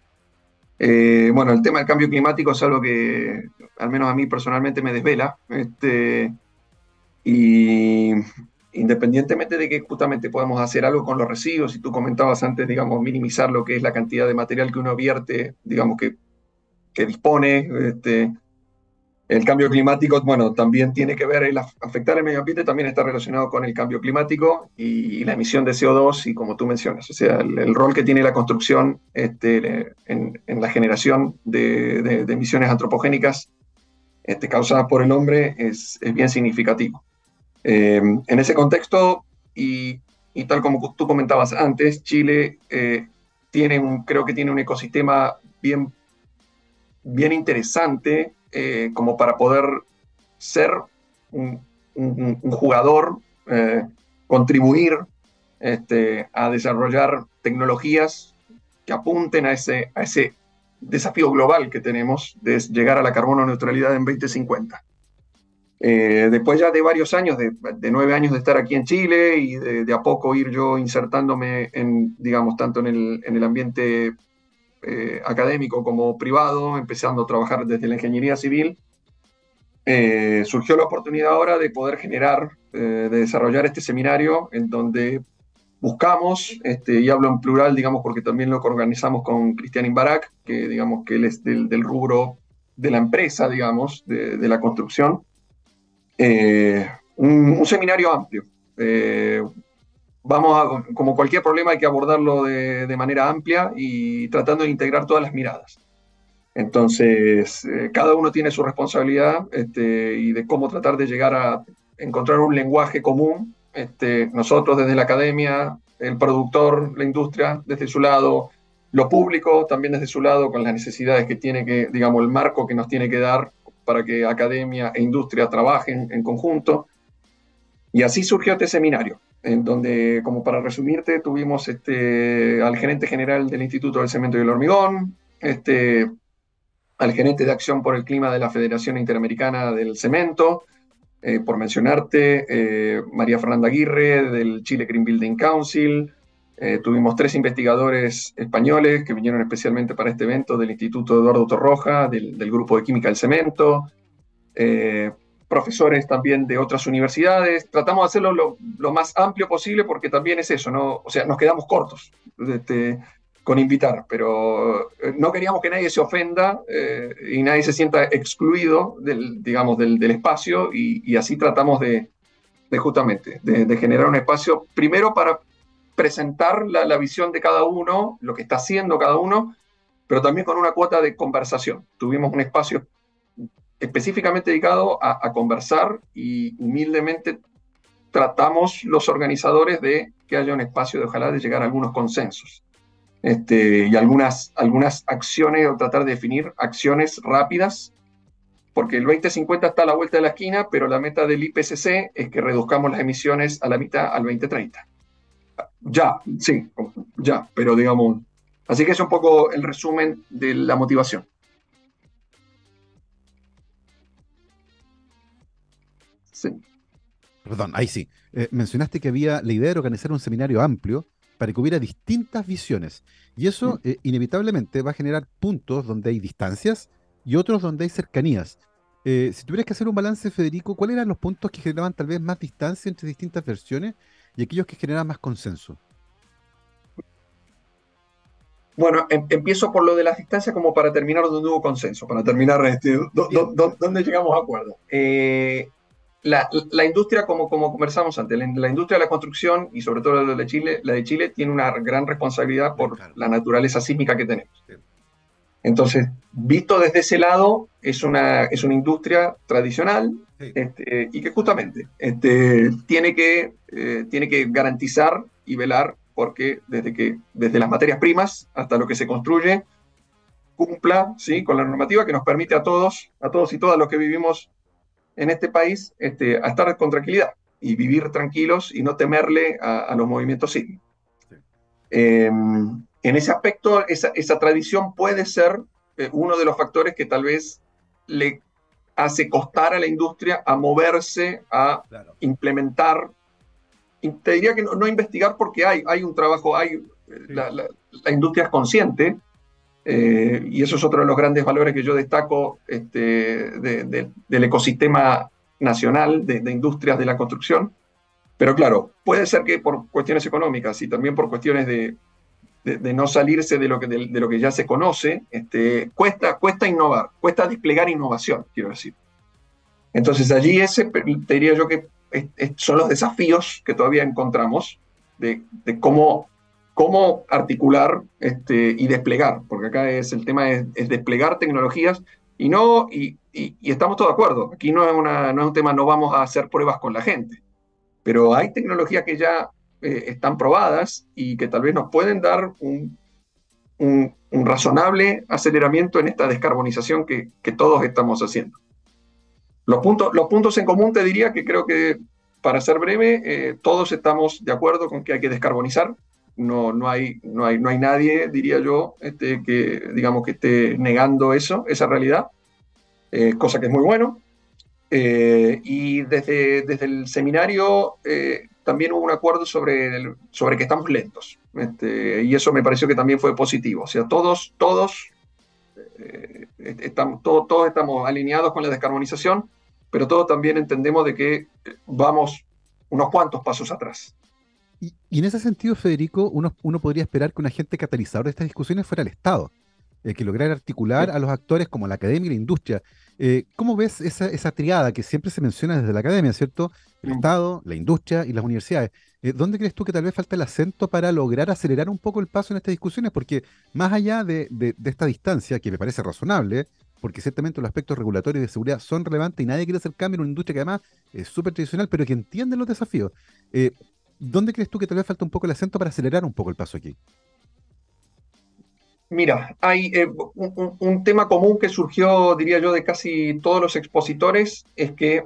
B: Eh, bueno, el tema del cambio climático es algo que al menos a mí personalmente me desvela. Este, y independientemente de que justamente podamos hacer algo con los residuos, y tú comentabas antes, digamos, minimizar lo que es la cantidad de material que uno vierte, digamos, que, que dispone, este, el cambio climático, bueno, también tiene que ver, el afectar el medio ambiente también está relacionado con el cambio climático y, la emisión de CO2 y como tú mencionas, o sea, el, rol que tiene la construcción este, en, la generación de, emisiones antropogénicas este, causadas por el hombre es, bien significativo. Eh, en ese contexto, y, tal como tú comentabas antes, Chile eh, tiene un, creo que tiene un ecosistema bien, bien interesante eh, como para poder ser un, jugador, eh, contribuir este, a desarrollar tecnologías que apunten a ese, a ese desafío global que tenemos de llegar a la carbono neutralidad en 2050. Eh, después ya de varios años, de, nueve años de estar aquí en Chile y de, a poco ir yo insertándome en, digamos, tanto en el, en el ambiente eh, académico como privado, empezando a trabajar desde la ingeniería civil, eh, surgió la oportunidad ahora de poder generar, eh, de desarrollar este seminario en donde buscamos, este, y hablo en plural, digamos, porque también lo organizamos con Cristian Imbarak, que digamos que él es del, rubro de la empresa, digamos, de, la construcción, un, un, seminario amplio, vamos a, como cualquier problema, hay que abordarlo de, manera amplia y tratando de integrar todas las miradas. Entonces, eh, cada uno tiene su responsabilidad este, y de cómo tratar de llegar a encontrar un lenguaje común. Este, nosotros desde la academia, el productor, la industria desde su lado, lo público también desde su lado, con las necesidades que tiene que, digamos, el marco que nos tiene que dar para que academia e industria trabajen en conjunto. Y así surgió este seminario en donde, como para resumirte, tuvimos este, al gerente general del Instituto del Cemento y el Hormigón, este, al gerente de Acción por el Clima de la Federación Interamericana del Cemento, eh, por mencionarte, eh, María Fernanda Aguirre del Chile Green Building Council, eh, tuvimos tres investigadores españoles que vinieron especialmente para este evento del Instituto Eduardo Torroja, del, del Grupo de Química del Cemento, profesores también de otras universidades. Tratamos de hacerlo lo, más amplio posible porque también es eso, ¿no? O sea, nos quedamos cortos con invitar, pero eh, no queríamos que nadie se ofenda eh, y nadie se sienta excluido del, digamos, del, espacio y, así tratamos de, justamente, de, generar un espacio primero para presentar la, la visión de cada uno, lo que está haciendo cada uno, pero también con una cuota de conversación. Tuvimos un espacio específicamente dedicado a, conversar y humildemente tratamos los organizadores de que haya un espacio de ojalá de llegar a algunos consensos este, y algunas, algunas acciones o tratar de definir acciones rápidas, porque el 2050 está a la vuelta de la esquina, pero la meta del IPCC es que reduzcamos las emisiones a la mitad al 2030. Ya, sí, ya, pero digamos, así que es un poco el resumen de la motivación.
A: Perdón, ahí sí. Eh, mencionaste que había la idea de organizar un seminario amplio para que hubiera distintas visiones. Y eso mm. eh, inevitablemente va a generar puntos donde hay distancias y otros donde hay cercanías. Eh, si tuvieras que hacer un balance, Federico, ¿cuáles eran los puntos que generaban tal vez más distancia entre distintas versiones y aquellos que generaban más consenso?
B: Bueno, em, empiezo por lo de las distancias como para terminar donde hubo consenso, para terminar este, donde llegamos a acuerdo la, industria, como, como conversamos antes, la, industria de la construcción y sobre todo la de Chile, la de Chile tiene una gran responsabilidad por la naturaleza sísmica que tenemos. Entonces, visto desde ese lado, es una, es una industria tradicional este, y que justamente este, tiene, que, eh, tiene que garantizar y velar porque desde, que, desde las materias primas hasta lo que se construye, cumpla ¿sí? con la normativa que nos permite a todos, a todos y todas los que vivimos en este país este, a estar con tranquilidad y vivir tranquilos y no temerle a, los movimientos sísmicos. Em, en ese aspecto, esa, tradición puede ser eh, uno de los factores que tal vez le hace costar a la industria a moverse, a implementar. te diría que no, investigar porque hay, hay un trabajo, hay, la, industria es consciente, Eh, y eso es otro de los grandes valores que yo destaco este, del ecosistema nacional de, industrias de la construcción. Pero claro, puede ser que por cuestiones económicas y también por cuestiones de, no salirse de lo que, de, lo que ya se conoce, este, cuesta, cuesta innovar, cuesta desplegar innovación, quiero decir. Entonces allí ese, te diría yo que son los desafíos que todavía encontramos de, cómo, cómo articular este, y desplegar, porque acá es el tema es, desplegar tecnologías y no, y, estamos todos de acuerdo, aquí no es, una, no es un tema, no vamos a hacer pruebas con la gente, pero hay tecnologías que ya eh, están probadas y que tal vez nos pueden dar un, un, razonable aceleramiento en esta descarbonización que, que todos estamos haciendo. Los puntos, los puntos en común te diría que creo que, para ser breve, eh, todos estamos de acuerdo con que hay que descarbonizar. No, no, hay, no, hay, no hay nadie, diría yo, este, que, digamos, que esté negando eso, esa realidad, eh, cosa que es muy bueno. Eh, y desde, desde el seminario también hubo un acuerdo sobre, sobre que estamos lentos. Este, y eso me pareció que también fue positivo. O sea, todos, todos, estamos, todos, todos estamos alineados con la descarbonización pero todos también entendemos de que vamos unos cuantos pasos atrás.
A: Y, en ese sentido, Federico, uno, uno, podría esperar que un agente catalizador de estas discusiones fuera el Estado, el que lograra articular a los actores como la academia y la industria. Eh, ¿Cómo ves esa, esa, triada que siempre se menciona desde la academia, ¿cierto? El mm. Estado, la industria y las universidades. Eh, ¿Dónde crees tú que tal vez falta el acento para lograr acelerar un poco el paso en estas discusiones? Porque más allá de, de, de esta distancia, que me parece razonable, porque ciertamente los aspectos regulatorios de seguridad son relevantes y nadie quiere hacer cambio en una industria que además es súper tradicional, pero que entiende los desafíos. Eh, ¿Dónde crees tú que tal vez falta un poco el acento para acelerar un poco el paso aquí?
B: Mira, hay eh, un, tema común que surgió, diría yo, de casi todos los expositores, es que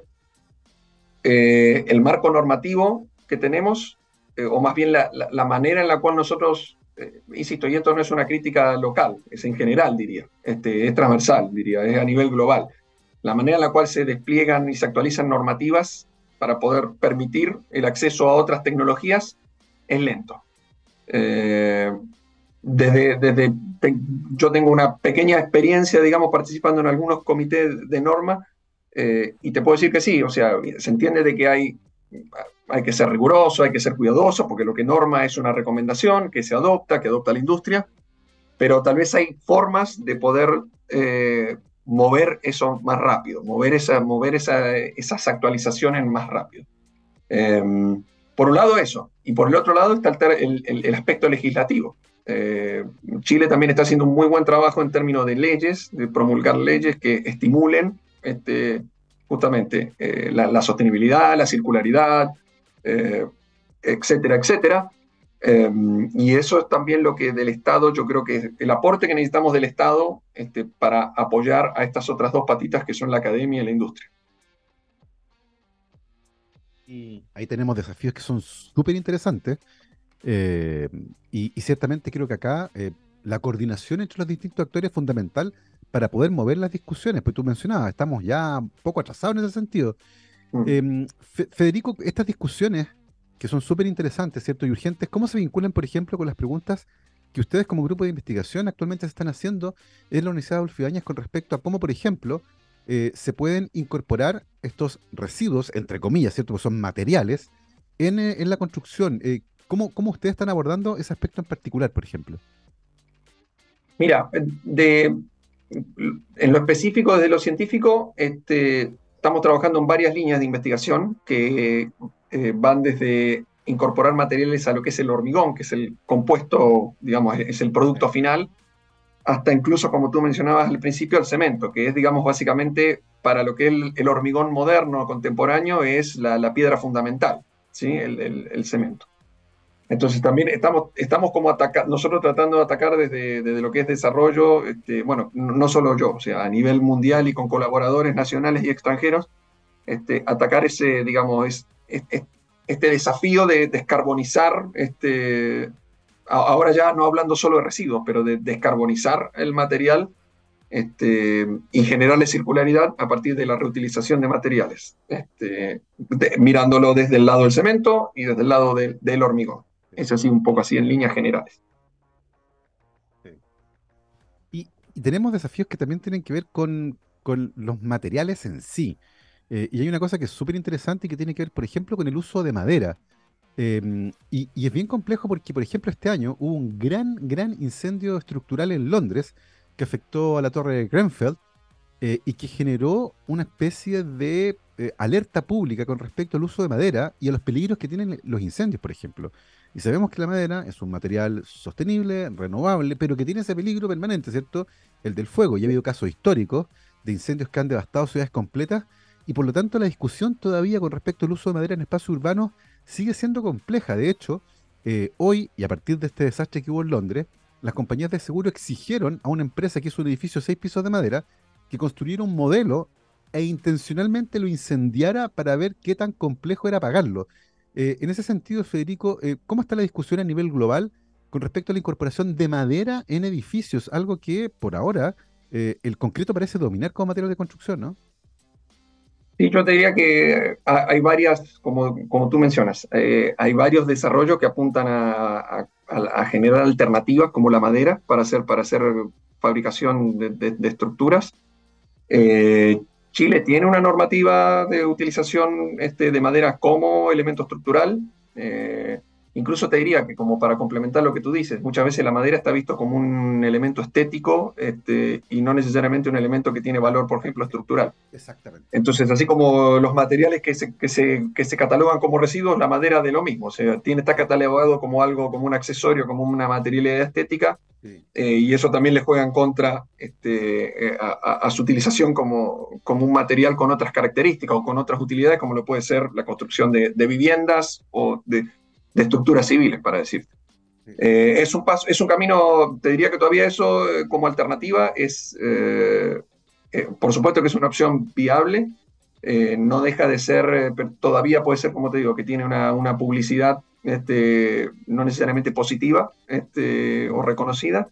B: eh, el marco normativo que tenemos, o más bien la manera en la cual nosotros eh, insisto, y esto no es una crítica local, es en general, diría, este, es transversal, diría, es a nivel global. La manera en la cual se despliegan y se actualizan normativas para poder permitir el acceso a otras tecnologías es lento. Eh, desde, desde yo tengo una pequeña experiencia, digamos, participando en algunos comités de norma, eh, y te puedo decir que sí, o sea, se entiende de que hay hay que ser riguroso, hay que ser cuidadoso, porque lo que norma es una recomendación que se adopta, que adopta la industria, pero tal vez hay formas de poder eh, mover eso más rápido, mover, esa, mover esas actualizaciones más rápido. Em, por un lado eso, y por el otro lado está el, aspecto legislativo. Eh, Chile también está haciendo un muy buen trabajo en términos de leyes, de promulgar leyes que estimulen este, justamente eh, la, sostenibilidad, la circularidad, eh, etcétera, etcétera. Em, y eso es también lo que del Estado, yo creo que es el aporte que necesitamos del Estado este, para apoyar a estas otras dos patitas que son la academia y la industria.
A: Y ahí tenemos desafíos que son súper interesantes. Eh, y, ciertamente creo que acá la coordinación entre los distintos actores es fundamental para poder mover las discusiones. Pues tú mencionabas, estamos ya un poco atrasados en ese sentido. Mm. Em, Federico, estas discusiones que son súper interesantes, ¿cierto? Y urgentes, ¿cómo se vinculan, por ejemplo, con las preguntas que ustedes como grupo de investigación actualmente se están haciendo en la Universidad de Adolfo con respecto a cómo, por ejemplo, eh, se pueden incorporar estos residuos, entre comillas, ¿cierto? Porque son materiales, en, eh, la construcción. Eh, ¿cómo, ¿Cómo ustedes están abordando ese aspecto en particular, por ejemplo?
B: Mira, de, en lo específico, desde lo científico, este, estamos trabajando en varias líneas de investigación que eh, van desde incorporar materiales a lo que es el hormigón, que es el compuesto, digamos, es el producto final, hasta incluso, como tú mencionabas al principio, el cemento, que es, digamos, básicamente para lo que es el, hormigón moderno, contemporáneo, es la, piedra fundamental, ¿sí? el cemento. Entonces también estamos, estamos como atacar, nosotros tratando de atacar desde, lo que es desarrollo, este, bueno, no solo yo, o sea, a nivel mundial y con colaboradores nacionales y extranjeros, este, atacar ese, digamos, es, este desafío de descarbonizar, este, ahora ya no hablando solo de residuos, pero de descarbonizar el material este, y generarle circularidad a partir de la reutilización de materiales, este, mirándolo desde el lado del cemento y desde el lado del hormigón. Es así, un poco así en líneas generales.
A: y tenemos desafíos que también tienen que ver con, con los materiales en sí. Eh, y hay una cosa que es súper interesante y que tiene que ver, por ejemplo, con el uso de madera. Em, y, es bien complejo porque, por ejemplo, este año hubo un gran, gran incendio estructural en Londres que afectó a la torre de Grenfell eh, y que generó una especie de eh, alerta pública con respecto al uso de madera y a los peligros que tienen los incendios, por ejemplo. Y sabemos que la madera es un material sostenible, renovable, pero que tiene ese peligro permanente, ¿cierto? El del fuego. Y ha habido casos históricos de incendios que han devastado ciudades completas y por lo tanto la discusión todavía con respecto al uso de madera en espacios urbanos sigue siendo compleja. De hecho, eh, hoy y a partir de este desastre que hubo en Londres, las compañías de seguro exigieron a una empresa que hizo un edificio de seis pisos de madera que construyera un modelo e intencionalmente lo incendiara para ver qué tan complejo era pagarlo. Eh, en ese sentido, Federico, eh, ¿cómo está la discusión a nivel global con respecto a la incorporación de madera en edificios? Algo que por ahora el concreto parece dominar como material de construcción, ¿no?
B: Sí, yo te diría que hay varias, como, como tú mencionas, hay varios desarrollos que apuntan a, generar alternativas como la madera para hacer, para hacer fabricación de estructuras. Eh, Chile tiene una normativa de utilización este, de madera como elemento estructural. Eh, Incluso te diría que como para complementar lo que tú dices, muchas veces la madera está visto como un elemento estético este, y no necesariamente un elemento que tiene valor, por ejemplo, estructural.
A: Exactamente.
B: Entonces, así como los materiales que se, que se, que se catalogan como residuos, la madera de lo mismo. O sea, tiene, está catalogado como algo, como un accesorio, como una materialidad estética, eh, y eso también le juega en contra este, eh, a, su utilización como, como un material con otras características o con otras utilidades, como lo puede ser la construcción de, de viviendas o de de estructuras civiles, para decirte. Eh, es, un paso, es un camino, te diría que todavía eso eh, como alternativa es, eh, por supuesto que es una opción viable, no deja de ser, todavía puede ser, como te digo, que tiene una, una publicidad este, no necesariamente positiva este, o reconocida.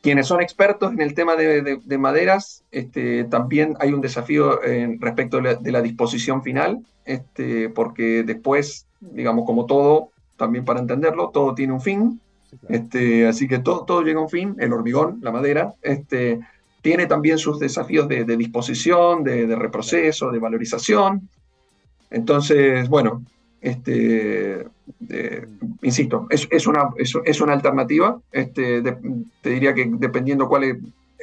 B: Quienes son expertos en el tema de, de, maderas, este, también hay un desafío respecto de la, de la, disposición final, este, porque después digamos, como todo, también para entenderlo, todo tiene un fin. Este, así que todo, todo llega a un fin, el hormigón, la madera, este, tiene también sus desafíos de, disposición, de, reproceso, de valorización. Entonces, bueno, este, insisto, es, es, una, es, una alternativa. Este, te diría que dependiendo cuál es,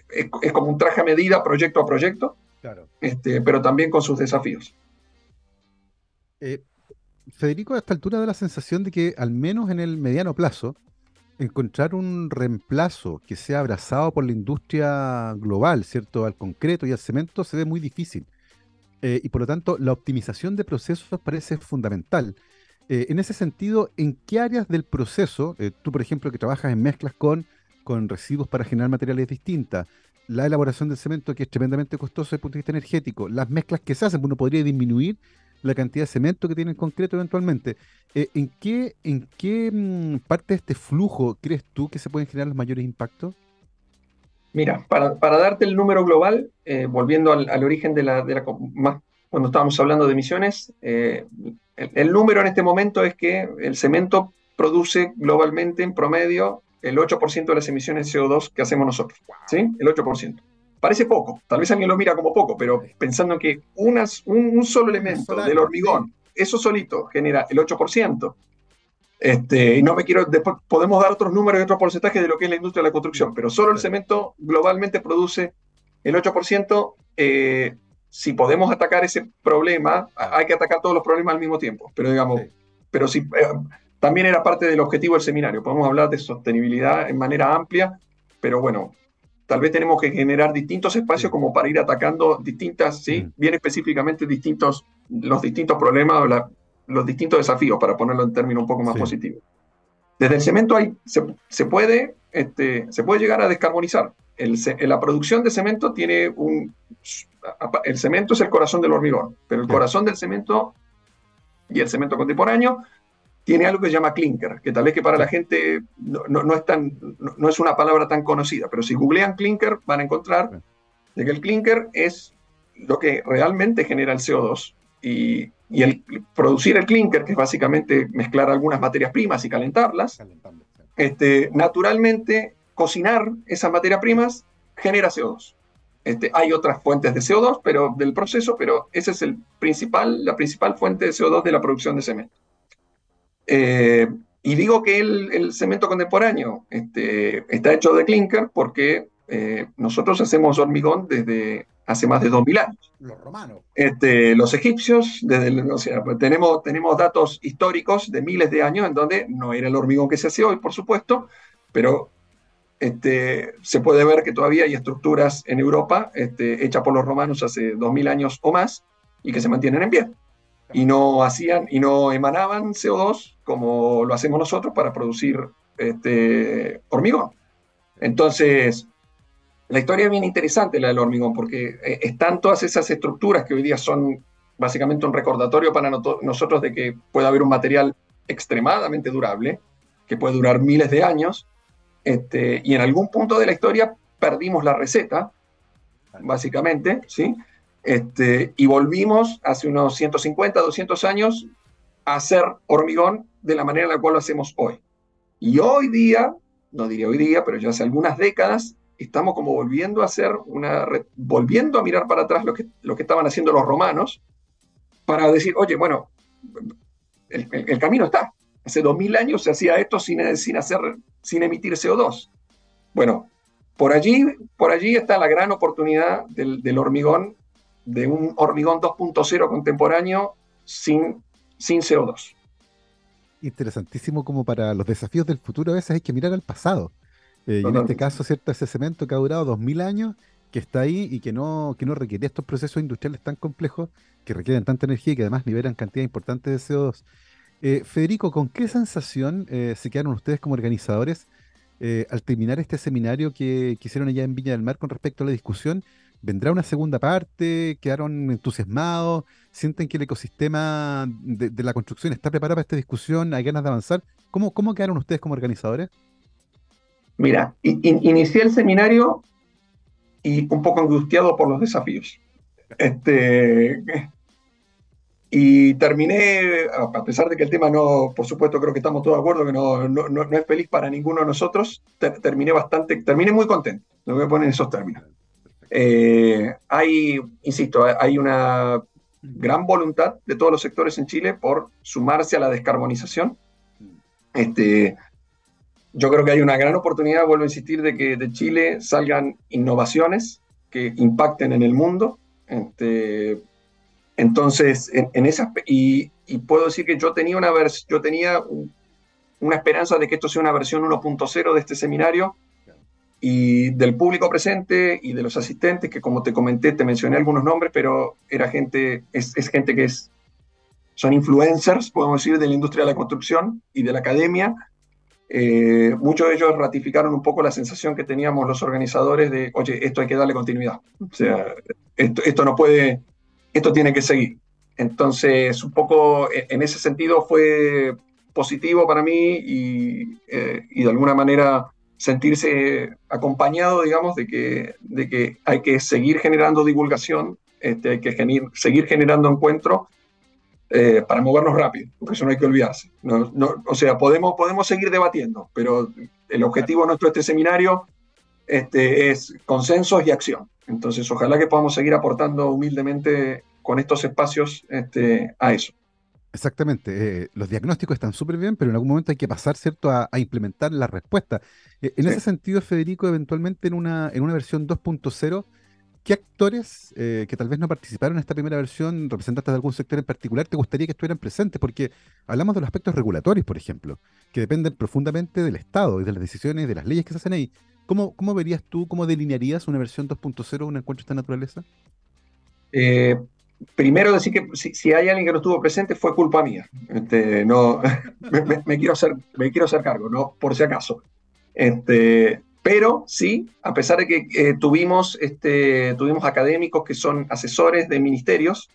B: es, como un traje a medida, proyecto a proyecto, claro. este, pero también con sus desafíos.
A: Eh, Federico, a esta altura da la sensación de que, al menos en el mediano plazo, encontrar un reemplazo que sea abrazado por la industria global, ¿cierto? Al concreto y al cemento se ve muy difícil. Eh, y por lo tanto, la optimización de procesos parece fundamental. Eh, en ese sentido, ¿en qué áreas del proceso, eh, tú por ejemplo que trabajas en mezclas con, con residuos para generar materiales distintas, la elaboración del cemento que es tremendamente costoso desde el punto de vista energético, las mezclas que se hacen, uno podría disminuir la cantidad de cemento que tiene en concreto eventualmente. Eh, ¿En qué, en qué mm, parte de este flujo crees tú que se pueden generar los mayores impactos?
B: Mira, para, darte el número global, eh, volviendo al, origen de la, de la, más cuando estábamos hablando de emisiones, eh, el, número en este momento es que el cemento produce globalmente en promedio el 8% de las emisiones de CO2 que hacemos nosotros. ¿Sí? El 8%. Parece poco, tal vez alguien lo mira como poco, pero pensando que unas, un, solo elemento del hormigón, eso solito genera el 8%, este, y no me quiero, después podemos dar otros números y otros porcentajes de lo que es la industria de la construcción, pero solo el cemento globalmente produce el 8%. Eh, si podemos atacar ese problema, hay que atacar todos los problemas al mismo tiempo, pero digamos, pero si, eh, también era parte del objetivo del seminario, podemos hablar de sostenibilidad en manera amplia, pero bueno, tal vez tenemos que generar distintos espacios como para ir atacando distintas, ¿sí? Mm. bien específicamente distintos, los distintos problemas, los distintos desafíos, para ponerlo en términos un poco más positivos. Desde el cemento hay, se, puede, este, se puede llegar a descarbonizar. El, la producción de cemento tiene un... El cemento es el corazón del hormigón, pero el corazón del cemento y el cemento contemporáneo tiene algo que se llama clinker, que tal vez que para la gente no, es, tan, no, es una palabra tan conocida, pero si googlean clinker van a encontrar de que el clinker es lo que realmente genera el CO2 y, el producir el clinker, que es básicamente mezclar algunas materias primas y calentarlas, este, naturalmente cocinar esas materias primas genera CO2. Este, hay otras fuentes de CO2 pero, del proceso, pero esa es el principal, la principal fuente de CO2 de la producción de cemento. Eh, y digo que el, cemento contemporáneo este, está hecho de clinker porque eh, nosotros hacemos hormigón desde hace más de 2000 años.
A: Los romanos.
B: Este, los egipcios, desde o sea, tenemos, tenemos datos históricos de miles de años en donde no era el hormigón que se hace hoy, por supuesto, pero este, se puede ver que todavía hay estructuras en Europa este, hechas por los romanos hace 2000 años o más y que se mantienen en pie. Y no hacían y no emanaban CO2 como lo hacemos nosotros para producir este, hormigón. Entonces, la historia es bien interesante la del hormigón, porque eh, están todas esas estructuras que hoy día son básicamente un recordatorio para nosotros de que puede haber un material extremadamente durable, que puede durar miles de años, este, y en algún punto de la historia perdimos la receta, básicamente, ¿sí? Este, y volvimos hace unos 150, 200 años a hacer hormigón de la manera en la cual lo hacemos hoy. Y hoy día, no diría hoy día, pero ya hace algunas décadas, estamos como volviendo a hacer una, volviendo a mirar para atrás lo que, lo que estaban haciendo los romanos, para decir, oye, bueno, el camino está, Hace 2000 años se hacía esto sin, sin, hacer, sin emitir CO2. Bueno, por allí, por allí está la gran oportunidad del, hormigón, de un hormigón 2.0 contemporáneo sin, sin CO2.
A: Interesantísimo como para los desafíos del futuro a veces hay que mirar al pasado. Eh, y en este caso, ¿cierto? Ese cemento que ha durado 2000 años, que está ahí y que no, que no requiere estos procesos industriales tan complejos, que requieren tanta energía y que además liberan cantidades importantes de CO2. Eh, Federico, ¿con qué sensación eh, se quedaron ustedes como organizadores al terminar este seminario que, hicieron allá en Viña del Mar con respecto a la discusión? ¿Vendrá una segunda parte? ¿Quedaron entusiasmados? ¿Sienten que el ecosistema de, la construcción está preparado para esta discusión? ¿Hay ganas de avanzar? ¿Cómo, cómo quedaron ustedes como organizadores?
B: Mira, inicié el seminario y un poco angustiado por los desafíos. Este, y terminé, a pesar de que el tema no, por supuesto, creo que estamos todos de acuerdo que no, no, no es feliz para ninguno de nosotros, terminé bastante, terminé muy contento, lo voy a poner en esos términos. Eh, hay, insisto, hay una gran voluntad de todos los sectores en Chile por sumarse a la descarbonización. Este, yo creo que hay una gran oportunidad, vuelvo a insistir, de que de Chile salgan innovaciones que impacten en el mundo. Este, entonces, en, esa, y, puedo decir que yo tenía, una yo tenía una esperanza de que esto sea una versión 1.0 de este seminario y del público presente y de los asistentes, que como te comenté, te mencioné algunos nombres, pero era gente, es, gente que es, son influencers, podemos decir, de la industria de la construcción y de la academia. Eh, muchos de ellos ratificaron un poco la sensación que teníamos los organizadores de, oye, esto hay que darle continuidad. O sea, esto, esto no puede esto tiene que seguir. Entonces, un poco e, en ese sentido fue positivo para mí y, eh, y, de alguna manera sentirse acompañado, digamos, de que, de que hay que seguir generando divulgación, este, hay que seguir generando encuentros eh, para movernos rápido, porque eso no hay que olvidarse. No, o sea, podemos, podemos seguir debatiendo, pero el objetivo nuestro de este seminario este, es consensos y acción. Entonces, ojalá que podamos seguir aportando humildemente con estos espacios este, a eso.
A: Exactamente. Eh, los diagnósticos están súper bien, pero en algún momento hay que pasar, ¿cierto?, a, implementar la respuesta. Eh, en ese sentido, Federico, eventualmente en una, en una versión 2.0, ¿qué actores eh, que tal vez no participaron en esta primera versión, representantes de algún sector en particular, te gustaría que estuvieran presentes? Porque hablamos de los aspectos regulatorios, por ejemplo, que dependen profundamente del Estado y de las decisiones, de las leyes que se hacen ahí. ¿Cómo, cómo verías tú, cómo delinearías una versión 2.0 de un encuentro de esta naturaleza?
B: Eh, primero decir que si, hay alguien que no estuvo presente fue culpa mía. Este, no, me, quiero hacer, me quiero hacer cargo, ¿no? por si acaso. Este, pero sí, a pesar de que eh, tuvimos, este, tuvimos académicos que son asesores de ministerios,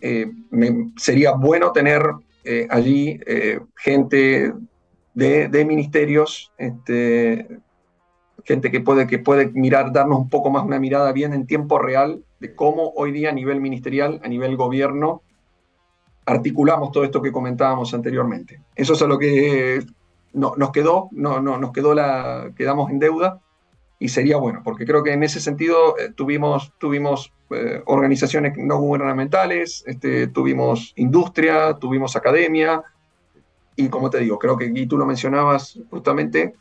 B: eh, sería bueno tener allí gente de, de ministerios este, gente que puede, que puede mirar, darnos un poco más una mirada bien en tiempo real de cómo hoy día a nivel ministerial, a nivel gobierno, articulamos todo esto que comentábamos anteriormente. Eso es a lo que no, nos quedó, no, no, nos quedó la, quedamos en deuda y sería bueno, porque creo que en ese sentido eh, tuvimos, tuvimos eh, organizaciones no gubernamentales, este, tuvimos industria, tuvimos academia, y como te digo, creo que, y tú lo mencionabas justamente,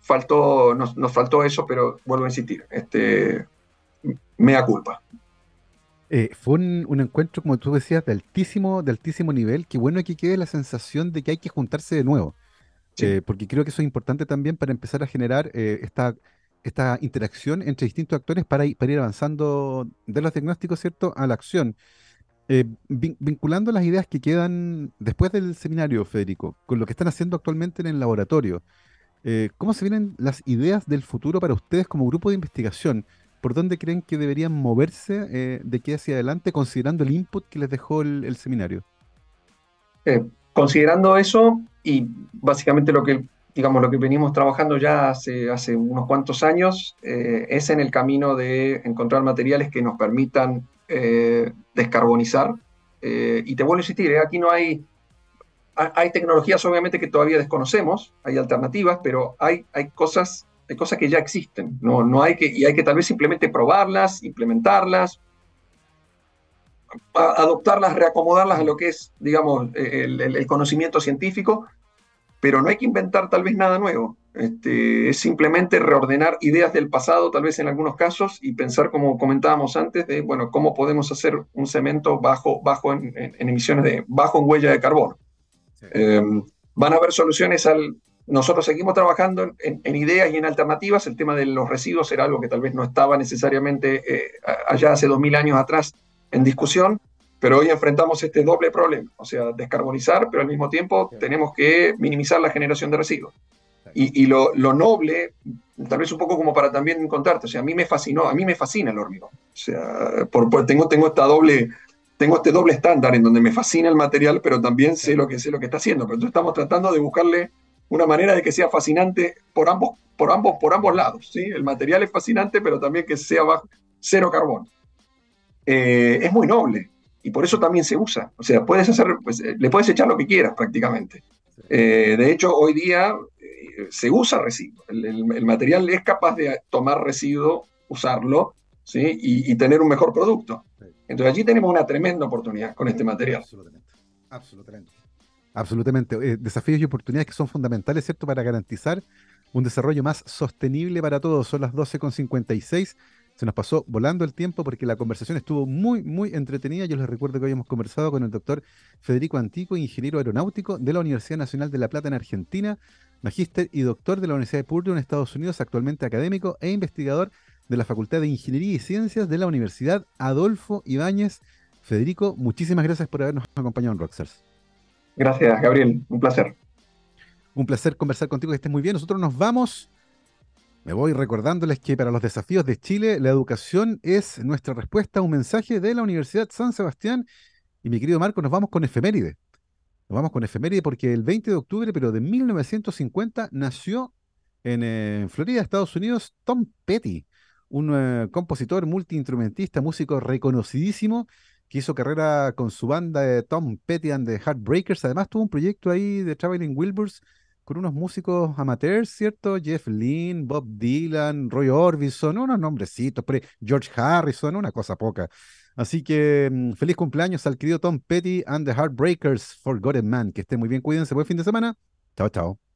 B: faltó, nos, nos faltó eso, pero vuelvo a insistir, este, mea culpa.
A: Eh, fue un, un encuentro, como tú decías, de altísimo, de altísimo nivel. Qué bueno que quede la sensación de que hay que juntarse de nuevo.
B: Sí.
A: Eh, porque creo que eso es importante también para empezar a generar eh, esta, esta interacción entre distintos actores para, ir- para ir avanzando de los diagnósticos, ¿cierto?, a la acción. Vin- vinculando las ideas que quedan después del seminario, Federico, con lo que están haciendo actualmente en el laboratorio, eh, ¿cómo se vienen las ideas del futuro para ustedes como grupo de investigación? ¿Por dónde creen que deberían moverse eh, de aquí hacia adelante, considerando el input que les dejó el, seminario?
B: Eh, considerando eso y básicamente lo que, digamos, lo que venimos trabajando ya hace, hace unos cuantos años, es en el camino de encontrar materiales que nos permitan descarbonizar. Y te vuelvo a insistir, aquí no hay, ha- hay tecnologías obviamente que todavía desconocemos, hay alternativas, pero hay, hay cosas, hay cosas que ya existen, no, no hay que, y hay que tal vez simplemente probarlas, implementarlas, adoptarlas, reacomodarlas a lo que es, digamos, el, conocimiento científico, pero no hay que inventar tal vez nada nuevo. Este, es simplemente reordenar ideas del pasado, tal vez en algunos casos, y pensar, como comentábamos antes, de, bueno, cómo podemos hacer un cemento bajo, bajo en emisiones de, bajo en huella de carbono. Eh, van a haber soluciones al... Nosotros seguimos trabajando en, en- ideas y en alternativas. El tema de los residuos era algo que tal vez no estaba necesariamente eh, allá hace 2000 años atrás en discusión, pero hoy enfrentamos este doble problema, o sea, descarbonizar, pero al mismo tiempo tenemos que minimizar la generación de residuos. Y, y lo, lo noble, tal vez un poco como para también contarte, o sea, a mí me fascinó, a mí me fascina el hormigón. O sea, por, por- tengo, tengo esta doble, tengo este doble estándar en donde me fascina el material, pero también sé lo que sé lo que está haciendo. Pero entonces estamos tratando de buscarle una manera de que sea fascinante por ambos, por ambos, por ambos lados. ¿sí? El material es fascinante, pero también que sea bajo, cero carbono. Eh, es muy noble y por eso también se usa. O sea, puedes hacer, pues, eh, le puedes echar lo que quieras prácticamente. Eh, de hecho, hoy día se usa residuo. El, material es capaz de tomar residuo, usarlo, ¿sí? y tener un mejor producto. Entonces allí tenemos una tremenda oportunidad con este material.
A: Absolutamente. Absolutamente. Absolutamente. Eh, desafíos y oportunidades que son fundamentales, ¿cierto?, para garantizar un desarrollo más sostenible para todos. Son las 12.56. Se nos pasó volando el tiempo porque la conversación estuvo muy, muy entretenida. Yo les recuerdo que hoy hemos conversado con el doctor Federico Antico, ingeniero aeronáutico de la Universidad Nacional de La Plata en Argentina, magíster y doctor de la Universidad de Purdue en Estados Unidos, actualmente académico e investigador de la Facultad de Ingeniería y Ciencias de la Universidad Adolfo Ibáñez. Federico, muchísimas gracias por habernos acompañado en Rockstars.
B: Gracias, Gabriel. Un placer.
A: Un placer conversar contigo, que estés muy bien. Nosotros nos vamos. Me voy recordándoles que para los desafíos de Chile, la educación es nuestra respuesta a un mensaje de la Universidad San Sebastián. Y mi querido Marco, nos vamos con efeméride. Nos vamos con efeméride porque el 20 de octubre, pero de 1950, nació en eh, Florida, Estados Unidos, Tom Petty, un eh, compositor, multiinstrumentista, músico reconocidísimo, que hizo carrera con su banda de Tom Petty and the Heartbreakers. Además, tuvo un proyecto ahí de Traveling Wilburys con unos músicos amateurs, ¿cierto? Jeff Lynne, Bob Dylan, Roy Orbison, unos nombrecitos, George Harrison, una cosa poca. Así que mm, feliz cumpleaños al querido Tom Petty and the Heartbreakers, Forgotten Man. Que esté muy bien, cuídense, buen fin de semana. Chao, chao.